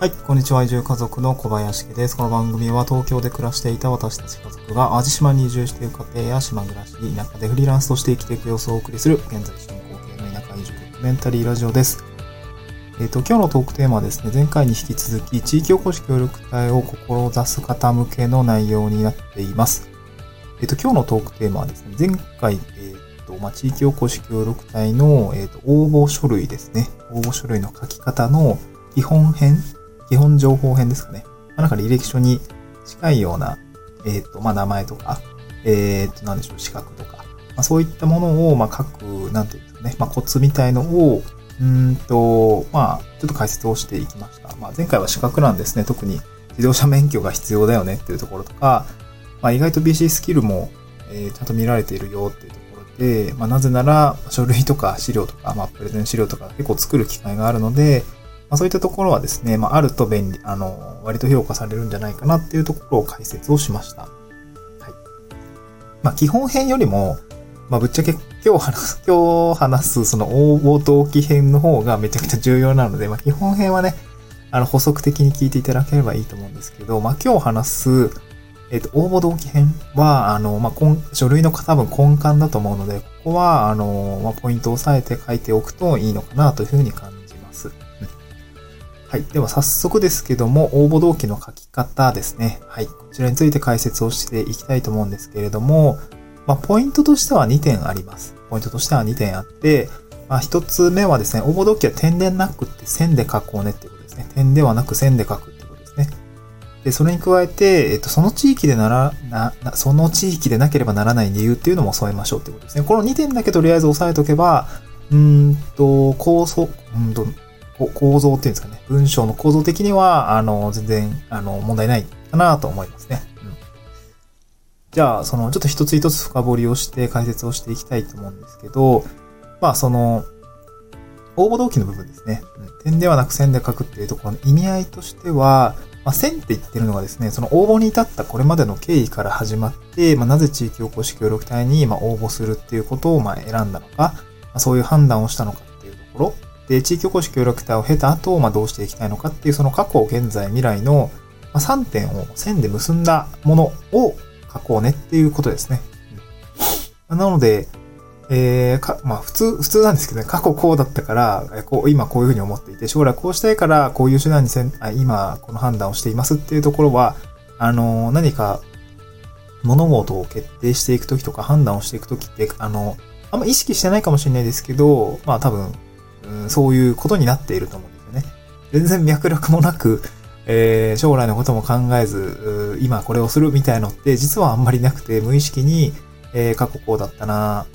はい、こんにちは。移住家族の小林家です。この番組は東京で暮らしていた私たち家族が淡路島に移住している家庭や島暮らし、田舎でフリーランスとして生きていく様子をお送りする、現在進行形の田舎移住ドキュメンタリーラジオです。えっ、と、今日のトークテーマはですね、前回に引き続き、地域おこし協力隊を志す方向けの内容になっています。えっ、と、今日のトークテーマはですね、前回、えっ、と、まあ、地域おこし協力隊の、えっ、と、応募書類ですね。応募書類の書き方の基本編基本情報編ですかね。まあなんか履歴書に近いような、えっ、と、まあ、名前とか、えっ、と、なんでしょう、資格とか、まあ、そういったものを、まあ、書く、なんていうんですかね、まあ、コツみたいのを、うんと、まあ、ちょっと解説をしていきました。まあ、前回は資格なんですね。特に自動車免許が必要だよねっていうところとか、まあ、意外と BC スキルも、えーちゃんと見られているよっていうところで、まあ、なぜなら、書類とか資料とか、まあ、プレゼン資料とか結構作る機会があるので、まあ、そういったところはですね、まあ、あると便利、あの、割と評価されるんじゃないかなっていうところを解説をしました。はい。まあ、基本編よりも、まあ、ぶっちゃけ今日話す、今日話すその応募動機編の方がめちゃくちゃ重要なので、まあ、基本編はね、あの、補足的に聞いていただければいいと思うんですけど、まあ、今日話す、えっ、と、応募動機編は、あの、まあ、書類の多分根幹だと思うので、ここは、あの、まあ、ポイントを押さえて書いておくといいのかなというふうに感じます。はい。では早速ですけども、応募動機の書き方ですね。はい。こちらについて解説をしていきたいと思うんですけれども、まあ、ポイントとしては2点あります。ポイントとしては2点あって、まあ、1つ目はですね、応募動機は点でなくって線で書こうねっていうことですね。点ではなく線で書くってことですね。で、それに加えて、えっと、その地域でなら、な、なその地域でなければならない理由っていうのも添えましょうってことですね。この2点だけとりあえず押さえとけば、うんと、構想、うんと、構造っていうんですかね。文章の構造的には、あの、全然、あの、問題ないかなと思いますね。うん。じゃあ、その、ちょっと一つ一つ深掘りをして解説をしていきたいと思うんですけど、まあ、その、応募動機の部分ですね。点ではなく線で書くっていうところの意味合いとしては、まあ、線って言ってるのがですね、その応募に至ったこれまでの経緯から始まって、まあ、なぜ地域おこし協力隊にま応募するっていうことをま選んだのか、まあ、そういう判断をしたのかっていうところ、で、地域おこし協力隊を経た後、まあ、どうしていきたいのかっていう、その過去、現在、未来の3点を線で結んだものを書こうねっていうことですね。なので、えー、か、まあ普通、普通なんですけどね、過去こうだったから、こう、今こういうふうに思っていて、将来こうしたいから、こういう手段にせん、あ今この判断をしていますっていうところは、あの、何か、物事を決定していくときとか判断をしていくときって、あの、あんま意識してないかもしれないですけど、まあ多分、うん、そういうことになっていると思うんですよね。全然脈絡もなく、えー将来のことも考えず、今これをするみたいのって実はあんまりなくて、無意識に、えー過去こうだったな、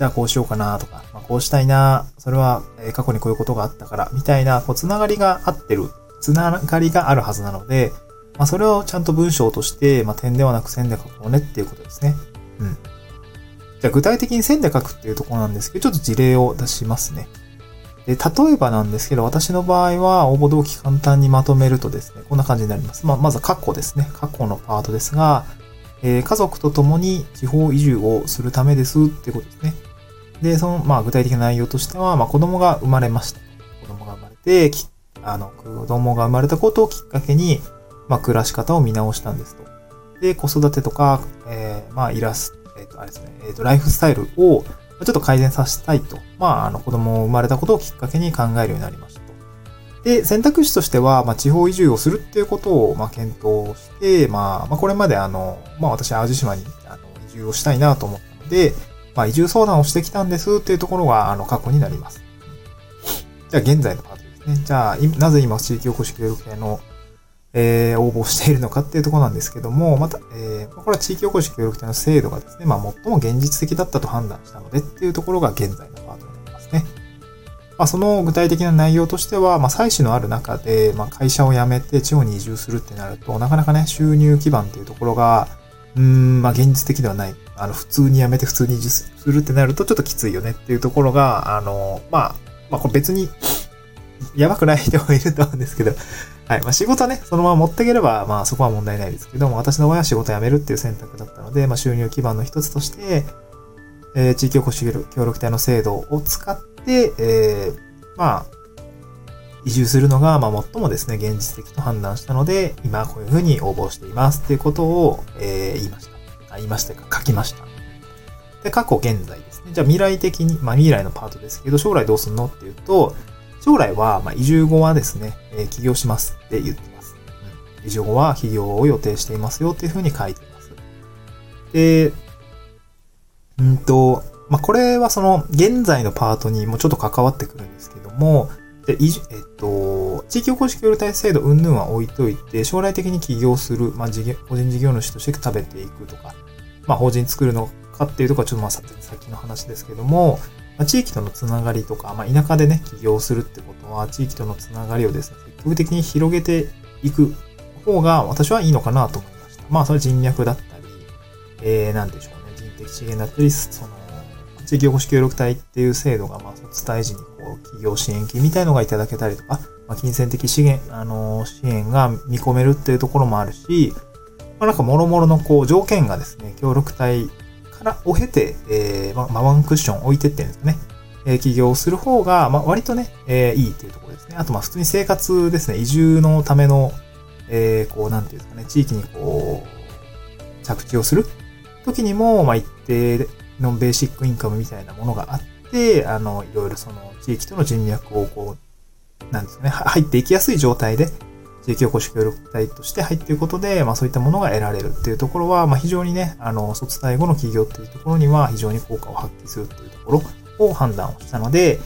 じゃあこうしようかなとか、まあ、こうしたいな、それは過去にこういうことがあったから、みたいな、こう、つながりがあってる、つながりがあるはずなので、まあ、それをちゃんと文章として、まあ、点ではなく線で書こうねっていうことですね。うん。じゃあ具体的に線で書くっていうところなんですけど、ちょっと事例を出しますね。で、例えばなんですけど、私の場合は応募動機簡単にまとめるとですね、こんな感じになります。まあ、まず過去ですね。過去のパートですが、えー家族と共に地方移住をするためですってことですね。で、その、まあ、具体的な内容としては、まあ、子供が生まれました。子供が生まれて、きあの、子供が生まれたことをきっかけに、まあ、暮らし方を見直したんですと。で、子育てとか、えーまあ、イラスト、えっ、と、あれですね、えっ、と、ライフスタイルを、ちょっと改善させたいと。まあ、あの、子供を生まれたことをきっかけに考えるようになりましたと。で、選択肢としては、まあ、地方移住をするっていうことを、まあ、検討して、まあ、まあ、これまであの、まあ、私、淡路島に、あの、移住をしたいなと思ったので、まあ、移住相談をしてきたんですっていうところが、あの、過去になります。じゃあ、現在のパートですね。じゃあ、なぜ今、地域おこし協力隊の、えー応募しているのかっていうところなんですけども、また、えーこれは地域おこし協力隊の制度がですね、まあ、最も現実的だったと判断したのでっていうところが現在のパートになりますね。まあ、その具体的な内容としては、まあ、採取のある中で、まあ、会社を辞めて地方に移住するってなると、なかなかね、収入基盤っていうところが、うん、まあ、現実的ではない。あの、普通に辞めて普通に移住するってなると、ちょっときついよねっていうところが、あの、まあ、まあ、これ別に、やばくない人もいると思うんですけど、はい。まあ、仕事はね、そのまま持っていければ、まあ、そこは問題ないですけども、私の場合は仕事辞めるっていう選択だったので、まあ、収入基盤の一つとして、えー地域おこし協力隊の制度を使って、えーまあ、移住するのが、まあ、最もですね、現実的と判断したので、今こういうふうに応募していますっていうことを、えー、言いました。あ言いましたか、書きました。で、過去、現在ですね。じゃあ未来的に、まあ未来のパートですけど、将来どうすんのっていうと、将来は、まあ移住後はですね、えー、起業しますって言ってます。うん、移住後は起業を予定していますよっていうふうに書いています。で、うんと、まあこれはその現在のパートにもちょっと関わってくるんですけども、で、えっと、地域おこし協力隊制度云々は置いといて、将来的に起業する、まあ、事業、個人事業主として食べていくとか、まあ、法人作るのかっていうところはちょっとまあ、さっきの話ですけども、まあ、地域とのつながりとか、まあ、田舎でね、起業するってことは、地域とのつながりをですね、積極的に広げていく方が私はいいのかなと思いました。まあ、それ人脈だったり、えー、なんでしょうね、人的資源だったり、その、地域おこし協力隊っていう制度が、まあ、卒退時にこう、企業支援金みたいのがいただけたりとか、まあ、金銭的資源、あのー、支援が見込めるっていうところもあるし、まあ、なんか諸々のこう、条件がですね、協力隊からを経て、えー、まあ、ワンクッション置いてってるんですね。え、起業する方が、まあ、割とね、えー、いいっていうところですね。あと、ま、普通に生活ですね、移住のための、えー、こう、なんていうんですかね、地域にこう、着地をする時にも、まあ、一定のベーシックインカムみたいなものがあって、あの、いろいろその地域との人脈をこう、なんですかね、入っていきやすい状態で、地域おこし協力隊として入っていくことで、まあそういったものが得られるっていうところは、まあ非常にね、あの、卒退後の企業っていうところには非常に効果を発揮するっていうところを判断をしたので、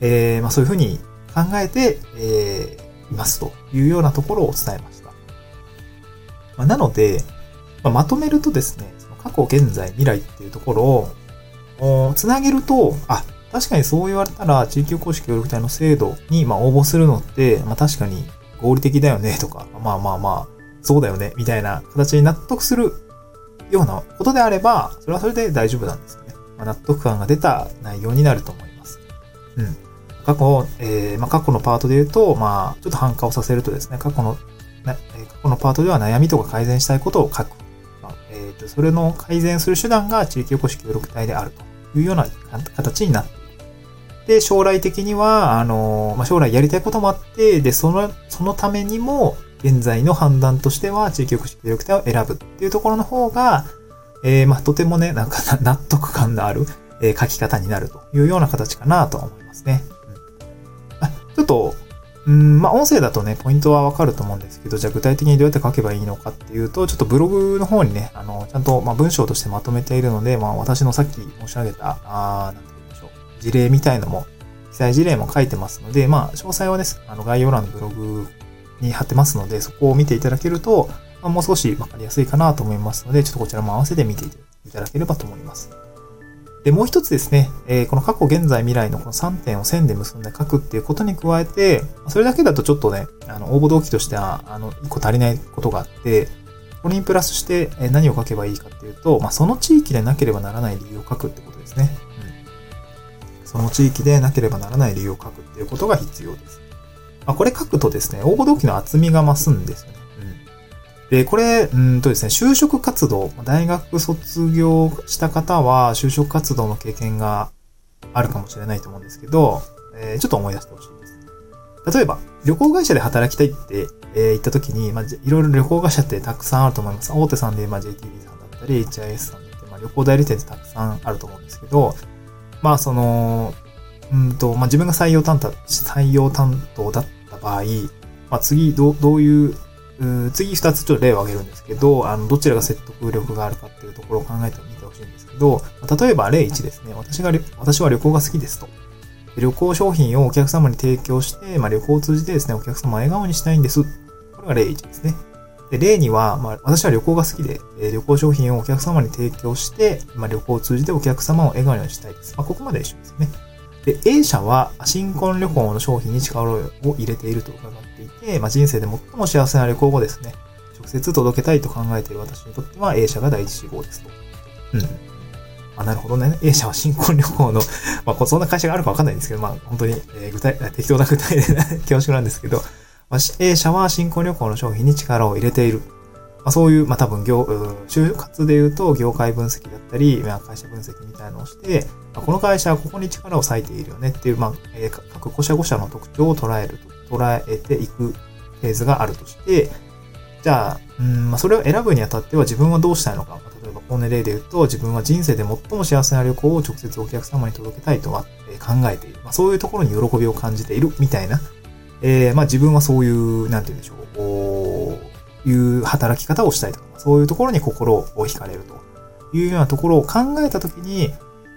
えー、まあそういうふうに考えて、えー、いますというようなところを伝えました。まあ、なので、まあ、まとめるとですね、過去、現在、未来っていうところを、つなげると、あ、確かにそう言われたら、地域おこし協力隊の制度に、まあ、応募するのって、まあ、確かに合理的だよね、とか、まあまあまあ、そうだよね、みたいな形に納得するようなことであれば、それはそれで大丈夫なんですよね。まあ、納得感が出た内容になると思います。うん。過去、えー、まあ、過去のパートで言うと、まあ、ちょっと反化をさせるとですね、過去の、過去のパートでは悩みとか改善したいことを書く。まえー、とそれの改善する手段が地域おこし協力隊であるというような形になっている。で、将来的には、あの、まあ、将来やりたいこともあって、で、その、そのためにも、現在の判断としては、地域おこし協力隊を選ぶっていうところの方が、えー、まあ、とてもね、なんか納得感のある、えー、書き方になるというような形かなと思いますね。うん、あちょっと、うん、まあ、音声だとね、ポイントはわかると思うんですけど、じゃあ具体的にどうやって書けばいいのかっていうと、ちょっとブログの方にね、あの、ちゃんと、まあ、文章としてまとめているので、まあ、私のさっき申し上げた、あなんて、事例みたいのも、記載事例も書いてますので、まあ、詳細はです、あの、概要欄のブログに貼ってますので、そこを見ていただけると、まあ、もう少しわかりやすいかなと思いますので、ちょっとこちらも合わせて見ていただければと思います。で、もう一つですね、えー、この過去、現在、未来のこの3点を線で結んで書くっていうことに加えて、それだけだとちょっとね、あの、応募動機としては、あの、一個足りないことがあって、これにプラスして何を書けばいいかっていうと、まあ、その地域でなければならない理由を書くってことですね。その地域でなければならない理由を書くっていうことが必要です。まあ、これ書くとですね、応募動機の厚みが増すんですよね。うんで、これ、うんとですね、就職活動、大学卒業した方は、就職活動の経験があるかもしれないと思うんですけど、えー、ちょっと思い出してほしいです。例えば、旅行会社で働きたいって、えー、言った時に、まあ、いろいろ旅行会社ってたくさんあると思います。大手さんで、まあ、JTB さんだったり、HIS さんだったり、まあ、旅行代理店ってたくさんあると思うんですけど、まあ、その、うんと、まあ、自分が採用担当、採用担当だった場合、まあ、次、どどういう次二つちょっと例を挙げるんですけど、あの、どちらが説得力があるかっていうところを考えてみてほしいんですけど、例えば例1ですね。私が、私は旅行が好きですと。旅行商品をお客様に提供して、まあ、旅行を通じてですね、お客様を笑顔にしたいんです。これが例1ですね。で、例2は、まあ、私は旅行が好きで、え旅行商品をお客様に提供して、まあ、旅行を通じてお客様を笑顔にしたいです。まあ、ここまで一緒ですね。で、A 社は新婚旅行の商品に力を入れていると伺っていて、まあ、人生で最も幸せな旅行をですね、直接届けたいと考えている私にとっては A 社が第一志望ですと。うん。あ、なるほどね。A 社は新婚旅行の、まあ、そんな会社があるかわかんないんですけど、まあ、本当に、えー、具体、適当な具体で 恐縮なんですけど、まあ、A 社は新婚旅行の商品に力を入れている。まあ、そういう、まあ、多分業、就活で言うと業界分析だったり、まあ、会社分析みたいなのをして、まあ、この会社はここに力を割いているよねっていう、まあ、えー、各5社5社の特徴を捉えると捉えていくフェーズがあるとして、じゃあ、うんまあ、それを選ぶにあたっては自分はどうしたいのか。例えば、この例で言うと、自分は人生で最も幸せな旅行を直接お客様に届けたいとは考えている。まあ、そういうところに喜びを感じているみたいな。えー、まあ自分はそういう、なんて言うんでしょう、いう働き方をしたいとか、そういうところに心を惹かれるというようなところを考えたときに、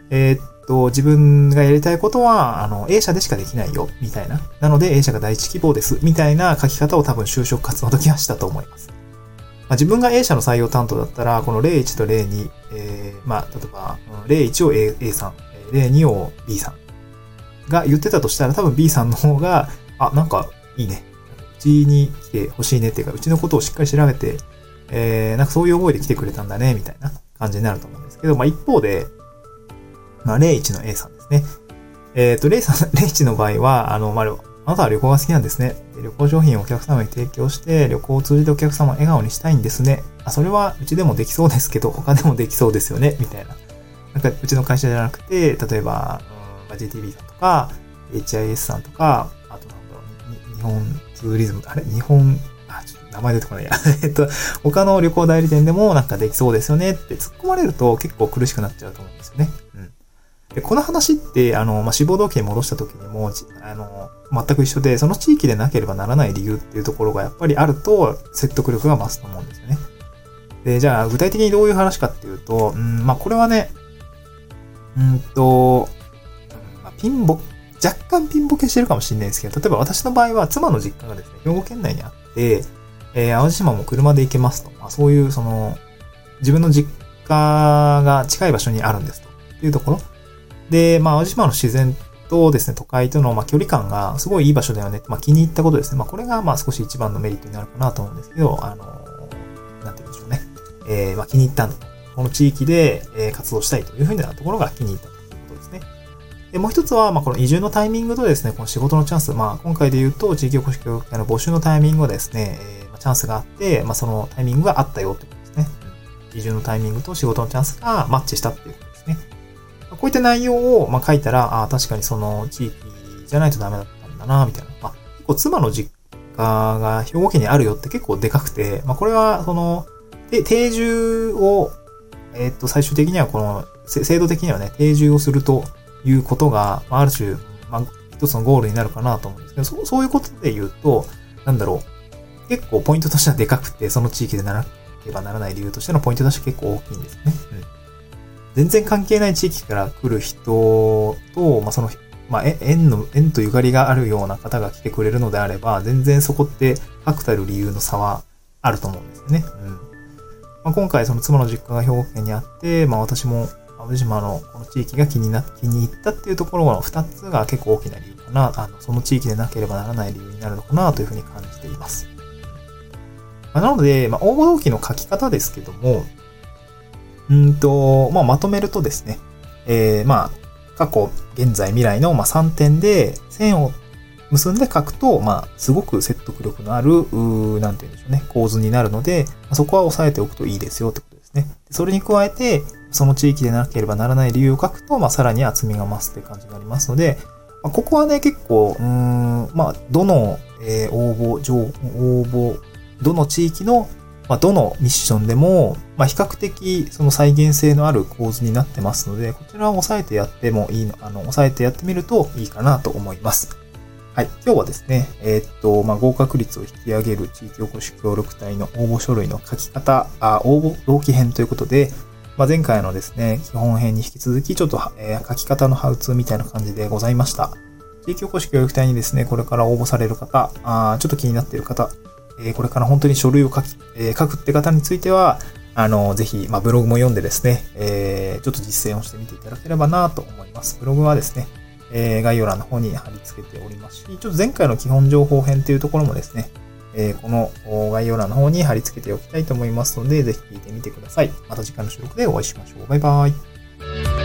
えー、っと、自分がやりたいことは、あの、A 社でしかできないよ、みたいな。なので A 社が第一希望です、みたいな書き方を多分就職活動の時はしたと思います。まあ、自分が A 社の採用担当だったら、この01と02、えー、まあ、例えば、01を A, A さん、02を B さんが言ってたとしたら、多分 B さんの方が、あ、なんかいいね。うちに来てほしいねっていうか、うちのことをしっかり調べて、えー、なんかそういう思いで来てくれたんだね、みたいな感じになると思うんですけど、まあ一方で、まあ01の A さんですね。えっ、ー、と、0さん、01の場合は、あの、まあ、あなたは旅行が好きなんですね。旅行商品をお客様に提供して、旅行を通じてお客様を笑顔にしたいんですね。あ、それはうちでもできそうですけど、他でもできそうですよね、みたいな。なんか、うちの会社じゃなくて、例えば、うん、JTB さんとか、HIS さんとか、日本ツーリズム、あれ日本、あ、ちょっと名前出てこないや。えっと、他の旅行代理店でもなんかできそうですよねって突っ込まれると結構苦しくなっちゃうと思うんですよね。うん。で、この話って、あの、まあ、志望動機に戻した時にも、あの、全く一緒で、その地域でなければならない理由っていうところがやっぱりあると、説得力が増すと思うんですよね。で、じゃあ、具体的にどういう話かっていうと、うん、まあ、これはね、うんと、まあ、ピンボッ、若干ピンボケしてるかもしれないですけど、例えば私の場合は妻の実家がですね、兵庫県内にあって、えー、淡路島も車で行けますと。まあ、そういう、その、自分の実家が近い場所にあるんですと。いうところ。で、まあ、淡路島の自然とですね、都会との、ま、距離感がすごいいい場所だよね。まあ、気に入ったことですね。まあ、これが、まあ、少し一番のメリットになるかなと思うんですけど、あの、なんて言うんでしょうね。えー、まあ、気に入ったんだと。この地域で、活動したいというふうなところが気に入ったと。で、もう一つは、まあ、この移住のタイミングとですね、この仕事のチャンス、まあ、今回で言うと、地域おこし協力隊の募集のタイミングはですね、えー、チャンスがあって、まあ、そのタイミングがあったよってことですね。移住のタイミングと仕事のチャンスがマッチしたっていうことですね。こういった内容を、まあ、書いたら、ああ、確かにその地域じゃないとダメだったんだな、みたいな。まあ、結構妻の実家が兵庫県にあるよって結構でかくて、まあ、これは、その、で定住を、えっ、と、最終的にはこの、制度的にはね、定住をすると、いうことが、ある種、まあ、一つのゴールになるかなと思うんですけど、そうそういうことで言うと、なんだろう。結構ポイントとしてはでかくて、その地域でならなければならない理由としてのポイントとして結構大きいんですね。うん。全然関係ない地域から来る人と、まあ、その、まあ、縁の、縁とゆかりがあるような方が来てくれるのであれば、全然そこって確たる理由の差はあると思うんですよね。うん。まあ、今回その妻の実家が兵庫県にあって、まあ私も淡路島のこの地域が気にな、気に入ったっていうところの2つが結構大きな理由かな、あの、その地域でなければならない理由になるのかなというふうに感じています。まあ、なので、まあ、応募動機の書き方ですけども、うんと、まあ、まとめるとですね、えー、まあ、過去、現在、未来の、ま、3点で線を結んで書くと、まあ、すごく説得力のある、うなんて言うんでしょうね、構図になるので、そこは押さえておくといいですよってことですね。それに加えて、その地域でなければならない理由を書くと、まあ、さらに厚みが増すという感じになりますので、まあ、ここはね、結構、うーん、まあ、どの、えー、応募、上、応募、どの地域の、まあ、どのミッションでも、まあ、比較的、その再現性のある構図になってますので、こちらを押さえてやってもいいの、あの、押さえてやってみるといいかなと思います。はい。今日はですね、えー、っと、まあ、合格率を引き上げる地域おこし協力隊の応募書類の書き方、あ応募動機編ということで、まあ、前回のですね、基本編に引き続き、ちょっと、えー、書き方のハウツーみたいな感じでございました。地域おこし協力隊にですね、これから応募される方、あちょっと気になっている方、えー、これから本当に書類を書き、えー、書くって方については、あの、ぜひ、まあ、ブログも読んでですね、えー、ちょっと実践をしてみていただければなと思います。ブログはですね、えー、概要欄の方に貼り付けておりますし、ちょっと前回の基本情報編っていうところもですね、えー、この概要欄の方に貼り付けておきたいと思いますので、ぜひ聞いてみてください。また次回の収録でお会いしましょう。バイバイ。